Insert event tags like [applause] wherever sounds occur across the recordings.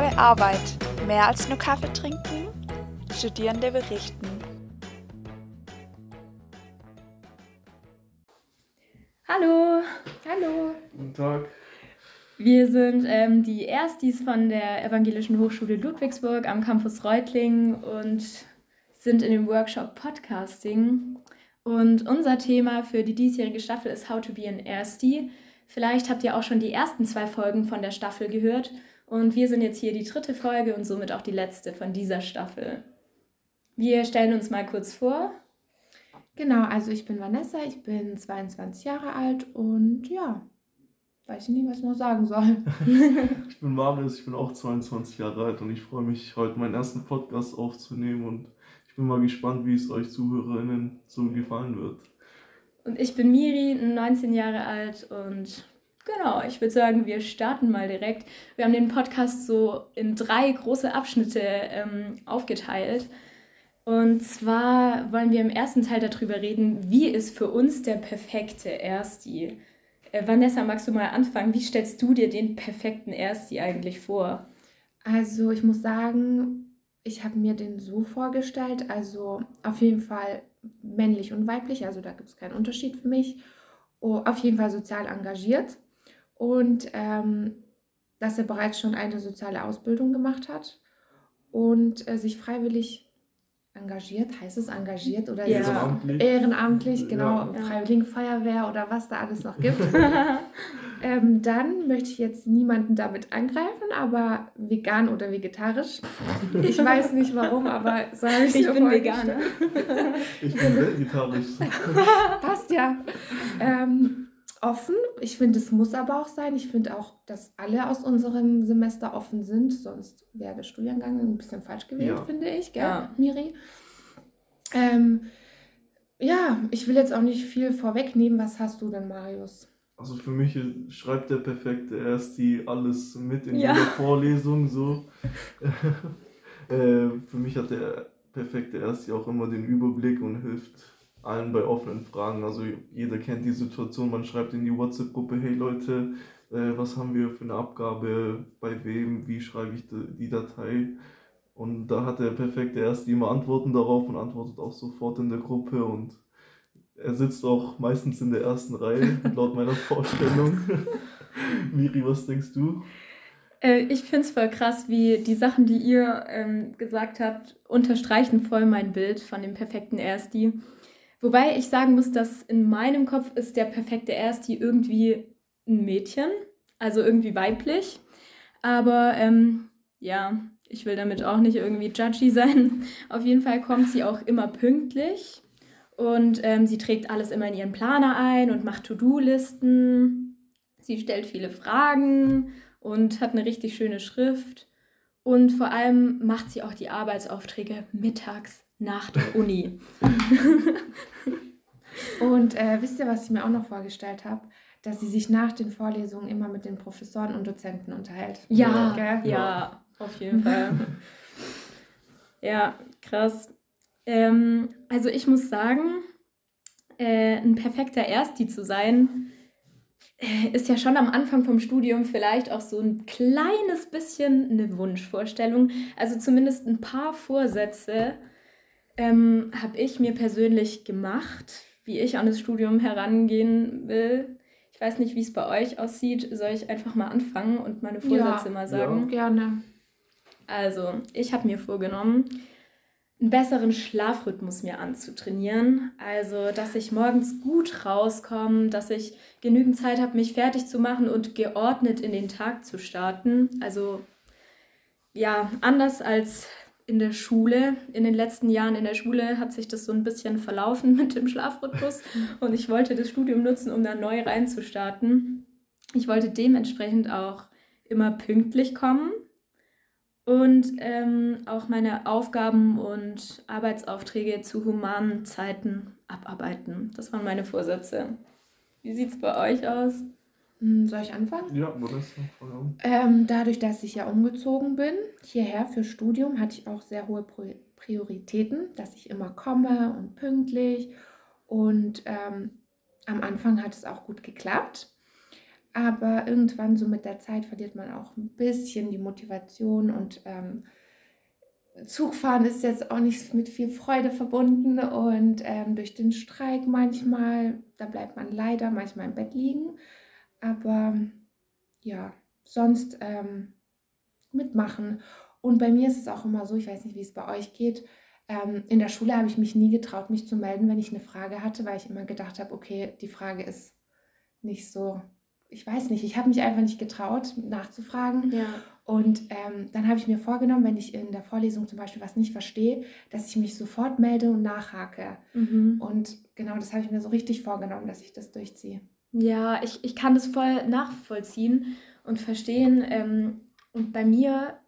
Jahre Arbeit. Mehr als nur Kaffee trinken? Studierende berichten. Hallo. Hallo. Guten Tag. Wir sind ähm, die Erstis von der Evangelischen Hochschule Ludwigsburg am Campus Reutlingen und sind in dem Workshop Podcasting. Und unser Thema für die diesjährige Staffel ist How to be an Erstie. Vielleicht habt ihr auch schon die ersten zwei Folgen von der Staffel gehört. Und wir sind jetzt hier die dritte Folge und somit auch die letzte von dieser Staffel. Wir stellen uns mal kurz vor. Genau, also ich bin Vanessa, ich bin 22 Jahre alt und ja, weiß ich nicht, was ich noch sagen soll. [laughs] ich bin Marius, ich bin auch 22 Jahre alt und ich freue mich, heute meinen ersten Podcast aufzunehmen und ich bin mal gespannt, wie es euch ZuhörerInnen so gefallen wird. Und ich bin Miri, 19 Jahre alt und genau, ich würde sagen, wir starten mal direkt. Wir haben den Podcast so in drei große Abschnitte ähm, aufgeteilt. Und zwar wollen wir im ersten Teil darüber reden, wie ist für uns der perfekte Ersti? Äh, Vanessa, magst du mal anfangen? Wie stellst du dir den perfekten Ersti eigentlich vor? Also ich muss sagen, ich habe mir den so vorgestellt, also auf jeden Fall männlich und weiblich, also da gibt es keinen Unterschied für mich. Oh, auf jeden Fall sozial engagiert und ähm, dass er bereits schon eine soziale Ausbildung gemacht hat und äh, sich freiwillig engagiert, heißt es engagiert oder ja. ehrenamtlich, ehrenamtlich genau, ja. Freiwilligenfeuerwehr oder was da alles noch gibt. [laughs] [laughs] ähm, dann möchte ich jetzt niemanden damit angreifen, aber vegan oder vegetarisch. Ich weiß nicht warum, aber so habe ich Ich bin Veganer. ich bin vegetarisch. [laughs] Passt ja. Ähm, offen. Ich finde, es muss aber auch sein. Ich finde auch, dass alle aus unserem Semester offen sind, sonst wäre der Studiengang ein bisschen falsch gewählt, ja. finde ich, gell, ja. Miri? Ähm, ja, ich will jetzt auch nicht viel vorwegnehmen. Was hast du denn, Marius? Also für mich schreibt der perfekte erst die alles mit in ja. jeder Vorlesung so. [laughs] äh, für mich hat der perfekte erst auch immer den Überblick und hilft allen bei offenen Fragen. Also jeder kennt die Situation, man schreibt in die WhatsApp-Gruppe, hey Leute, äh, was haben wir für eine Abgabe, bei wem, wie schreibe ich die Datei. Und da hat der perfekte erst immer Antworten darauf und antwortet auch sofort in der Gruppe und er sitzt auch meistens in der ersten Reihe, [laughs] laut meiner Vorstellung. [laughs] Miri, was denkst du? Äh, ich finde es voll krass, wie die Sachen, die ihr ähm, gesagt habt, unterstreichen voll mein Bild von dem perfekten Ersti. Wobei ich sagen muss, dass in meinem Kopf ist der perfekte Ersti irgendwie ein Mädchen, also irgendwie weiblich. Aber ähm, ja, ich will damit auch nicht irgendwie judgy sein. [laughs] Auf jeden Fall kommt sie auch immer pünktlich und ähm, sie trägt alles immer in ihren Planer ein und macht To-Do-Listen. Sie stellt viele Fragen und hat eine richtig schöne Schrift. Und vor allem macht sie auch die Arbeitsaufträge mittags nach der Uni. [laughs] und äh, wisst ihr, was ich mir auch noch vorgestellt habe? Dass sie sich nach den Vorlesungen immer mit den Professoren und Dozenten unterhält. Ja, ja, ja, auf jeden Fall. [laughs] ja, krass. Ähm, also ich muss sagen, äh, ein perfekter Ersti zu sein, äh, ist ja schon am Anfang vom Studium vielleicht auch so ein kleines bisschen eine Wunschvorstellung. Also zumindest ein paar Vorsätze, ähm, habe ich mir persönlich gemacht, wie ich an das Studium herangehen will. Ich weiß nicht, wie es bei euch aussieht. Soll ich einfach mal anfangen und meine Vorsätze ja, mal sagen? Ja, gerne. Also, ich habe mir vorgenommen, einen besseren Schlafrhythmus mir anzutrainieren. Also, dass ich morgens gut rauskomme, dass ich genügend Zeit habe, mich fertig zu machen und geordnet in den Tag zu starten. Also, ja, anders als in der Schule. In den letzten Jahren in der Schule hat sich das so ein bisschen verlaufen [laughs] mit dem Schlafrhythmus und ich wollte das Studium nutzen, um da neu reinzustarten. Ich wollte dementsprechend auch immer pünktlich kommen und ähm, auch meine Aufgaben und Arbeitsaufträge zu humanen Zeiten abarbeiten. Das waren meine Vorsätze. Wie sieht es bei euch aus? Hm, soll ich anfangen? Ja, das ähm, Dadurch, dass ich ja umgezogen bin, hierher für Studium, hatte ich auch sehr hohe Prioritäten, dass ich immer komme und pünktlich. Und ähm, am Anfang hat es auch gut geklappt. Aber irgendwann, so mit der Zeit, verliert man auch ein bisschen die Motivation und ähm, Zugfahren ist jetzt auch nicht mit viel Freude verbunden und ähm, durch den Streik manchmal, da bleibt man leider manchmal im Bett liegen. Aber ja, sonst ähm, mitmachen. Und bei mir ist es auch immer so, ich weiß nicht, wie es bei euch geht. Ähm, in der Schule habe ich mich nie getraut, mich zu melden, wenn ich eine Frage hatte, weil ich immer gedacht habe, okay, die Frage ist nicht so ich weiß nicht, ich habe mich einfach nicht getraut, nachzufragen. Ja. Und ähm, dann habe ich mir vorgenommen, wenn ich in der Vorlesung zum Beispiel was nicht verstehe, dass ich mich sofort melde und nachhake. Mhm. Und genau das habe ich mir so richtig vorgenommen, dass ich das durchziehe. Ja, ich, ich kann das voll nachvollziehen und verstehen. Ähm, und bei mir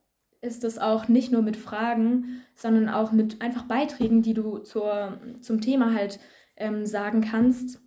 ist es auch nicht nur mit Fragen, sondern auch mit einfach Beiträgen, die du zur, zum Thema halt ähm, sagen kannst.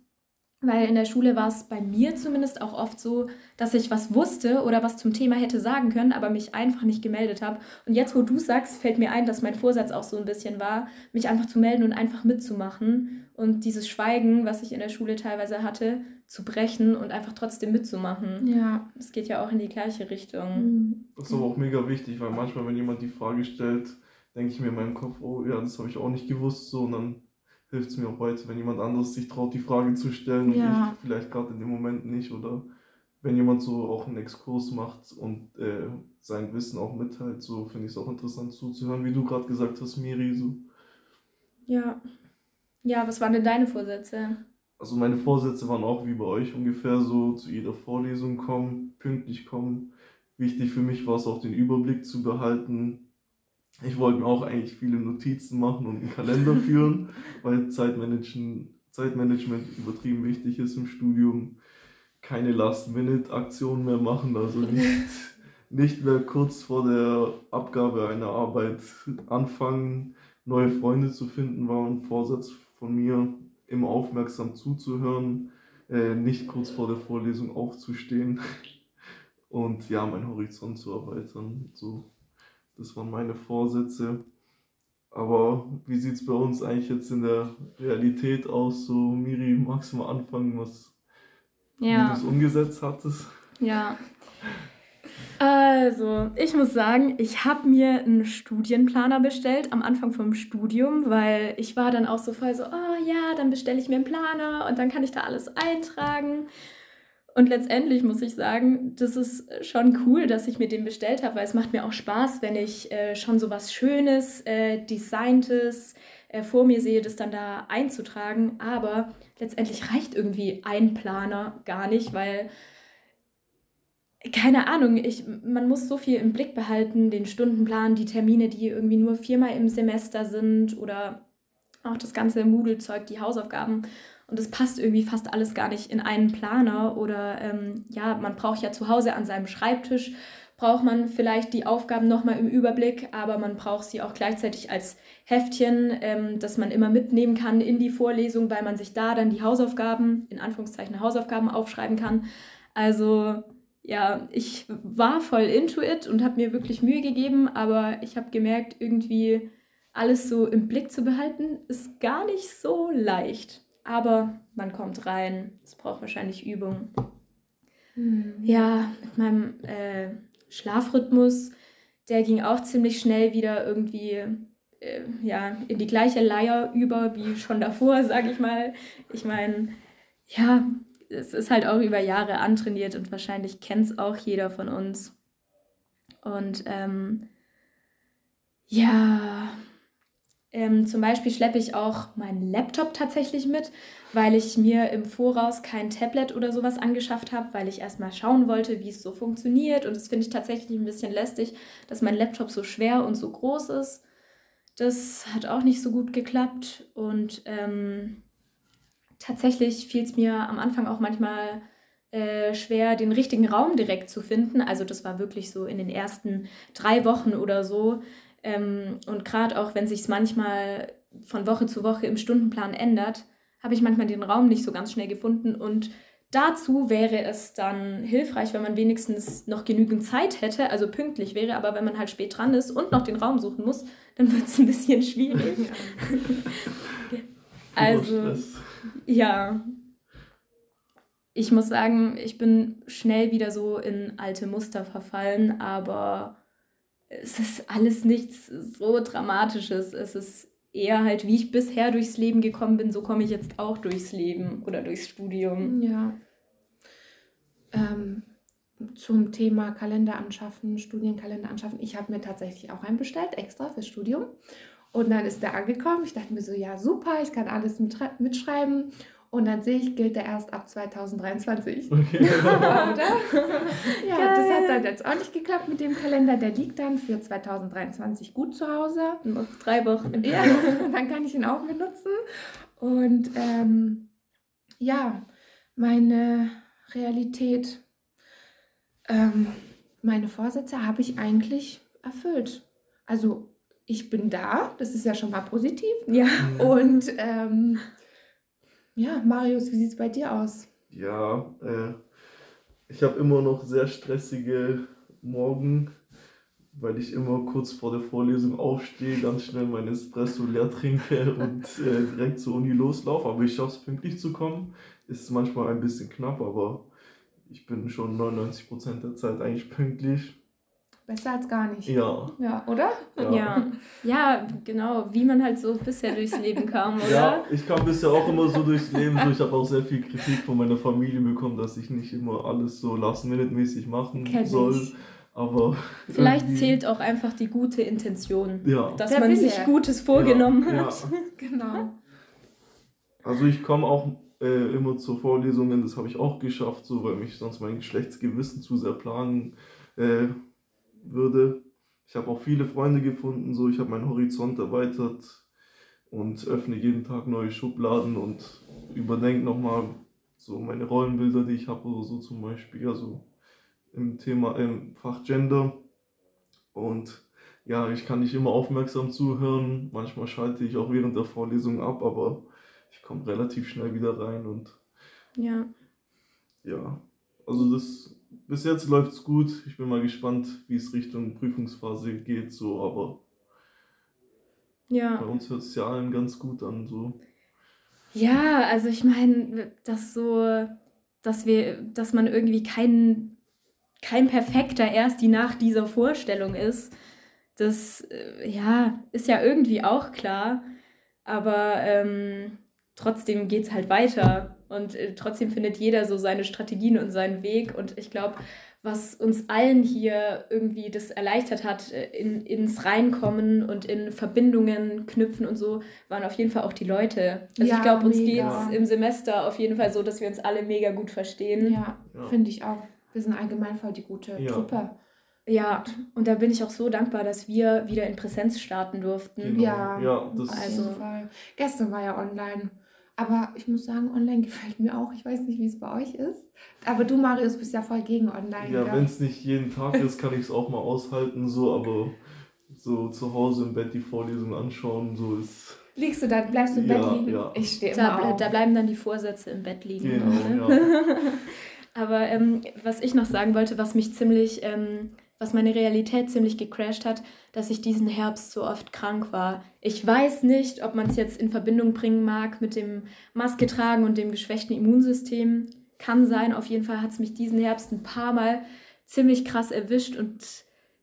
Weil in der Schule war es bei mir zumindest auch oft so, dass ich was wusste oder was zum Thema hätte sagen können, aber mich einfach nicht gemeldet habe. Und jetzt, wo du sagst, fällt mir ein, dass mein Vorsatz auch so ein bisschen war, mich einfach zu melden und einfach mitzumachen und dieses Schweigen, was ich in der Schule teilweise hatte, zu brechen und einfach trotzdem mitzumachen. Ja. Das geht ja auch in die gleiche Richtung. Mhm. Das ist aber auch mega wichtig, weil manchmal, wenn jemand die Frage stellt, denke ich mir in meinem Kopf, oh ja, das habe ich auch nicht gewusst, so und dann hilft es mir auch heute, wenn jemand anderes sich traut, die Frage zu stellen und ja. ich vielleicht gerade in dem Moment nicht oder wenn jemand so auch einen Exkurs macht und äh, sein Wissen auch mitteilt, so finde ich es auch interessant zuzuhören, wie du gerade gesagt hast, Miri. So. Ja. Ja, was waren denn deine Vorsätze? Also meine Vorsätze waren auch wie bei euch ungefähr so, zu jeder Vorlesung kommen, pünktlich kommen. Wichtig für mich war es auch den Überblick zu behalten, ich wollte mir auch eigentlich viele Notizen machen und einen Kalender [laughs] führen, weil Zeitmanagement, Zeitmanagement übertrieben wichtig ist im Studium. Keine Last-Minute-Aktionen mehr machen, also [laughs] nicht, nicht mehr kurz vor der Abgabe einer Arbeit anfangen, neue Freunde zu finden, war ein Vorsatz von mir, immer aufmerksam zuzuhören, äh, nicht kurz vor der Vorlesung aufzustehen [laughs] und ja, meinen Horizont zu erweitern. So das waren meine Vorsätze. Aber wie sieht es bei uns eigentlich jetzt in der Realität aus? So, Miri, magst du mal anfangen, was ja. wie du es umgesetzt hattest? Ja. Also, ich muss sagen, ich habe mir einen Studienplaner bestellt am Anfang vom Studium, weil ich war dann auch so voll so, oh ja, dann bestelle ich mir einen Planer und dann kann ich da alles eintragen. Und letztendlich muss ich sagen, das ist schon cool, dass ich mir den bestellt habe, weil es macht mir auch Spaß, wenn ich äh, schon so was Schönes, äh, Designtes äh, vor mir sehe, das dann da einzutragen. Aber letztendlich reicht irgendwie ein Planer gar nicht, weil keine Ahnung, ich, man muss so viel im Blick behalten, den Stundenplan, die Termine, die irgendwie nur viermal im Semester sind oder auch das ganze Moodle-Zeug, die Hausaufgaben. Und es passt irgendwie fast alles gar nicht in einen Planer. Oder ähm, ja, man braucht ja zu Hause an seinem Schreibtisch, braucht man vielleicht die Aufgaben nochmal im Überblick, aber man braucht sie auch gleichzeitig als Heftchen, ähm, das man immer mitnehmen kann in die Vorlesung, weil man sich da dann die Hausaufgaben, in Anführungszeichen Hausaufgaben aufschreiben kann. Also ja, ich war voll into it und habe mir wirklich Mühe gegeben, aber ich habe gemerkt, irgendwie alles so im Blick zu behalten, ist gar nicht so leicht aber man kommt rein. Es braucht wahrscheinlich Übung. Mhm. Ja, mit meinem äh, Schlafrhythmus, der ging auch ziemlich schnell wieder irgendwie äh, ja, in die gleiche Leier über wie schon davor, [laughs] sag ich mal. Ich meine, ja, es ist halt auch über Jahre antrainiert und wahrscheinlich kennt es auch jeder von uns. Und ähm, ja, ähm, zum Beispiel schleppe ich auch meinen Laptop tatsächlich mit, weil ich mir im Voraus kein Tablet oder sowas angeschafft habe, weil ich erstmal schauen wollte, wie es so funktioniert. Und das finde ich tatsächlich ein bisschen lästig, dass mein Laptop so schwer und so groß ist. Das hat auch nicht so gut geklappt. Und ähm, tatsächlich fiel es mir am Anfang auch manchmal äh, schwer, den richtigen Raum direkt zu finden. Also das war wirklich so in den ersten drei Wochen oder so ähm, und gerade auch, wenn sich es manchmal von Woche zu Woche im Stundenplan ändert, habe ich manchmal den Raum nicht so ganz schnell gefunden. Und dazu wäre es dann hilfreich, wenn man wenigstens noch genügend Zeit hätte, also pünktlich wäre, aber wenn man halt spät dran ist und noch den Raum suchen muss, dann wird es ein bisschen schwierig. [laughs] also, ja. ich muss sagen, ich bin schnell wieder so in alte Muster verfallen, aber es ist alles nichts so Dramatisches. Es ist eher halt, wie ich bisher durchs Leben gekommen bin, so komme ich jetzt auch durchs Leben oder durchs Studium. Ja. Ähm, zum Thema Kalender anschaffen, Studienkalender anschaffen. Ich habe mir tatsächlich auch einen bestellt, extra fürs Studium. Und dann ist der angekommen. Ich dachte mir so, ja, super, ich kann alles mitschreiben. Und dann sehe ich, gilt der erst ab 2023. Okay. [laughs] Oder? [laughs] ja, Geil. das hat dann jetzt auch nicht geklappt mit dem Kalender. Der liegt dann für 2023 gut zu Hause. Noch drei Wochen. Ja, [laughs] dann kann ich ihn auch benutzen. Und ähm, ja, meine Realität, ähm, meine Vorsätze habe ich eigentlich erfüllt. Also ich bin da, das ist ja schon mal positiv. Ja. Und ähm, ja, Marius, wie sieht es bei dir aus? Ja, äh, ich habe immer noch sehr stressige Morgen, weil ich immer kurz vor der Vorlesung aufstehe, ganz schnell mein Espresso leer trinke und äh, direkt zur Uni loslaufe. Aber ich schaffe es pünktlich zu kommen. Ist manchmal ein bisschen knapp, aber ich bin schon 99% der Zeit eigentlich pünktlich. Besser als gar nicht. Ja. Ja, oder? Ja. ja. ja. genau, wie man halt so bisher durchs Leben kam, [laughs] oder? Ja, ich kam bisher auch immer so durchs Leben. So. Ich habe auch sehr viel Kritik von meiner Familie bekommen, dass ich nicht immer alles so last-minute-mäßig machen Kenn soll. Ich. Aber Vielleicht zählt auch einfach die gute Intention, ja. dass der man Wille. sich Gutes vorgenommen ja, hat. Ja. [laughs] genau. Also ich komme auch äh, immer zu Vorlesungen, das habe ich auch geschafft, so weil mich sonst mein Geschlechtsgewissen zu sehr planen äh, würde. Ich habe auch viele Freunde gefunden, so ich habe meinen Horizont erweitert und öffne jeden Tag neue Schubladen und überdenke nochmal so meine Rollenbilder, die ich habe, oder so zum Beispiel, also im Thema im Fach Gender. Und ja, ich kann nicht immer aufmerksam zuhören. Manchmal schalte ich auch während der Vorlesung ab, aber ich komme relativ schnell wieder rein und ja. Ja, also das bis jetzt läuft es gut. Ich bin mal gespannt, wie es Richtung Prüfungsphase geht, so, aber ja. bei uns hört es ja allen ganz gut an. So. Ja, also ich meine, dass so, dass wir, dass man irgendwie kein, kein perfekter Ersti nach dieser Vorstellung ist, das äh, ja, ist ja irgendwie auch klar. Aber ähm, trotzdem geht es halt weiter. Und äh, trotzdem findet jeder so seine Strategien und seinen Weg. Und ich glaube, was uns allen hier irgendwie das erleichtert hat, äh, in, ins Reinkommen und in Verbindungen knüpfen und so, waren auf jeden Fall auch die Leute. Also ja, ich glaube, uns geht es im Semester auf jeden Fall so, dass wir uns alle mega gut verstehen. Ja, ja. finde ich auch. Wir sind allgemein voll die gute ja. Truppe. Ja, und da bin ich auch so dankbar, dass wir wieder in Präsenz starten durften. Genau. Ja, ja das auf jeden Fall. Gestern war ja online. Aber ich muss sagen, online [laughs] gefällt mir auch. Ich weiß nicht, wie es bei euch ist. Aber du, Marius, bist ja voll gegen online. Ja, wenn es nicht jeden Tag ist, kann ich es auch mal aushalten, so, aber so zu Hause im Bett die Vorlesung anschauen, so ist. Liegst du da, bleibst du im ja, Bett liegen? Ja. Ich stehe immer da, auf. da bleiben dann die Vorsätze im Bett liegen. Genau, ja. [laughs] aber ähm, was ich noch sagen wollte, was mich ziemlich ähm, was meine Realität ziemlich gecrashed hat, dass ich diesen Herbst so oft krank war. Ich weiß nicht, ob man es jetzt in Verbindung bringen mag mit dem Maske tragen und dem geschwächten Immunsystem. Kann sein, auf jeden Fall hat es mich diesen Herbst ein paar Mal ziemlich krass erwischt und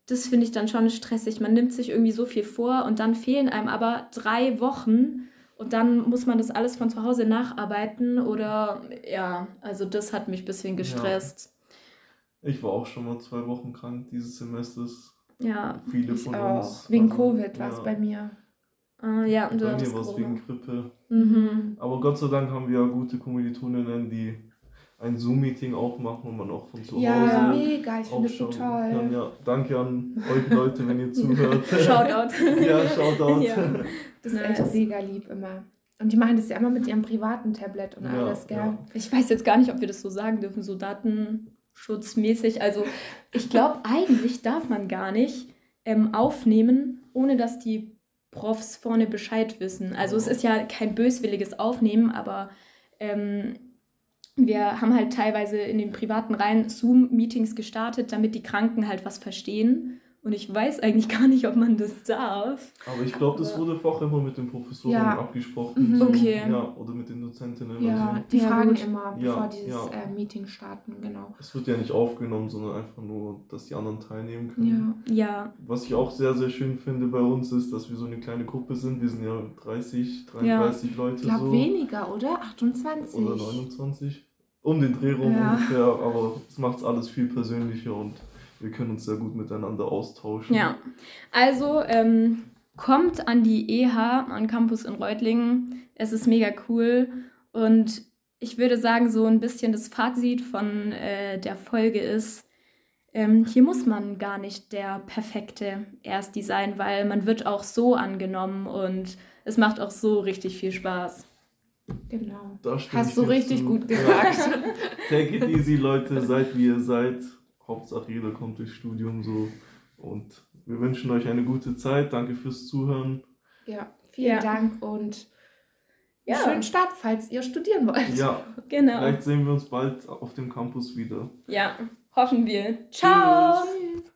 das finde ich dann schon stressig. Man nimmt sich irgendwie so viel vor und dann fehlen einem aber drei Wochen und dann muss man das alles von zu Hause nacharbeiten oder ja, also das hat mich ein bisschen gestresst. Ja. Ich war auch schon mal zwei Wochen krank dieses Semesters. Ja. Viele von auch. uns. Wegen also, Covid war es bei mir. Uh, ja, und du bei mir war es wegen Grippe. Mhm. Aber Gott sei Dank haben wir ja gute Kommilitoninnen, die ein Zoom-Meeting auch machen und man auch von zu ja, Hause. Ja, mega, ich finde es so toll. Kann. Ja, danke an euch Leute, wenn ihr [laughs] zuhört. Shoutout. [laughs] ja, Shoutout. Ja. Das ist nice. echt mega lieb immer. Und die machen das ja immer mit ihrem privaten Tablet und ja, alles, gell? Ja. Ich weiß jetzt gar nicht, ob wir das so sagen dürfen, so Daten schutzmäßig. Also ich glaube, eigentlich darf man gar nicht ähm, aufnehmen, ohne dass die Profs vorne Bescheid wissen. Also es ist ja kein böswilliges Aufnehmen, aber ähm, wir haben halt teilweise in den privaten Reihen Zoom-Meetings gestartet, damit die Kranken halt was verstehen Und ich weiß eigentlich gar nicht, ob man das darf. Aber ich glaube, das wurde vorher immer mit den Professoren Ja. abgesprochen. Mhm. so. Okay. Ja, oder mit den Dozentinnen. Ja, Also, die Ja, fragen gut. immer, Ja, bevor dieses ja. Äh, Meeting starten, genau. es wird ja nicht aufgenommen, sondern einfach nur, dass die anderen teilnehmen können. Ja. Ja, Was ich auch sehr, sehr schön finde bei uns ist, dass wir so eine kleine Gruppe sind. Wir sind ja 30, 33 Leute Ich glaube so. weniger, oder? 28. Oder 29. Um den Dreh rum Ja. ungefähr. Aber es macht es alles viel persönlicher und wir können uns sehr gut miteinander austauschen. ja. Also ähm, kommt an die EH, an Campus in Reutlingen. Es ist mega cool. Und ich würde sagen, so ein bisschen das Fazit von äh, der Folge ist, ähm, hier muss man gar nicht der perfekte Ersti sein, weil man wird auch so angenommen und es macht auch so richtig viel Spaß. Genau. Hast du richtig zu. gut Ja. gesagt. Take it easy, Leute. Seid wie ihr seid. Hauptsache jeder kommt durchs Studium so. Und wir wünschen euch eine gute Zeit. Danke fürs Zuhören. Ja, vielen Ja. Dank und Ja. schönen Start, falls ihr studieren wollt. Ja, [laughs] Genau. vielleicht sehen wir uns bald auf dem Campus wieder. Ja, hoffen wir. Ciao. Tschüss.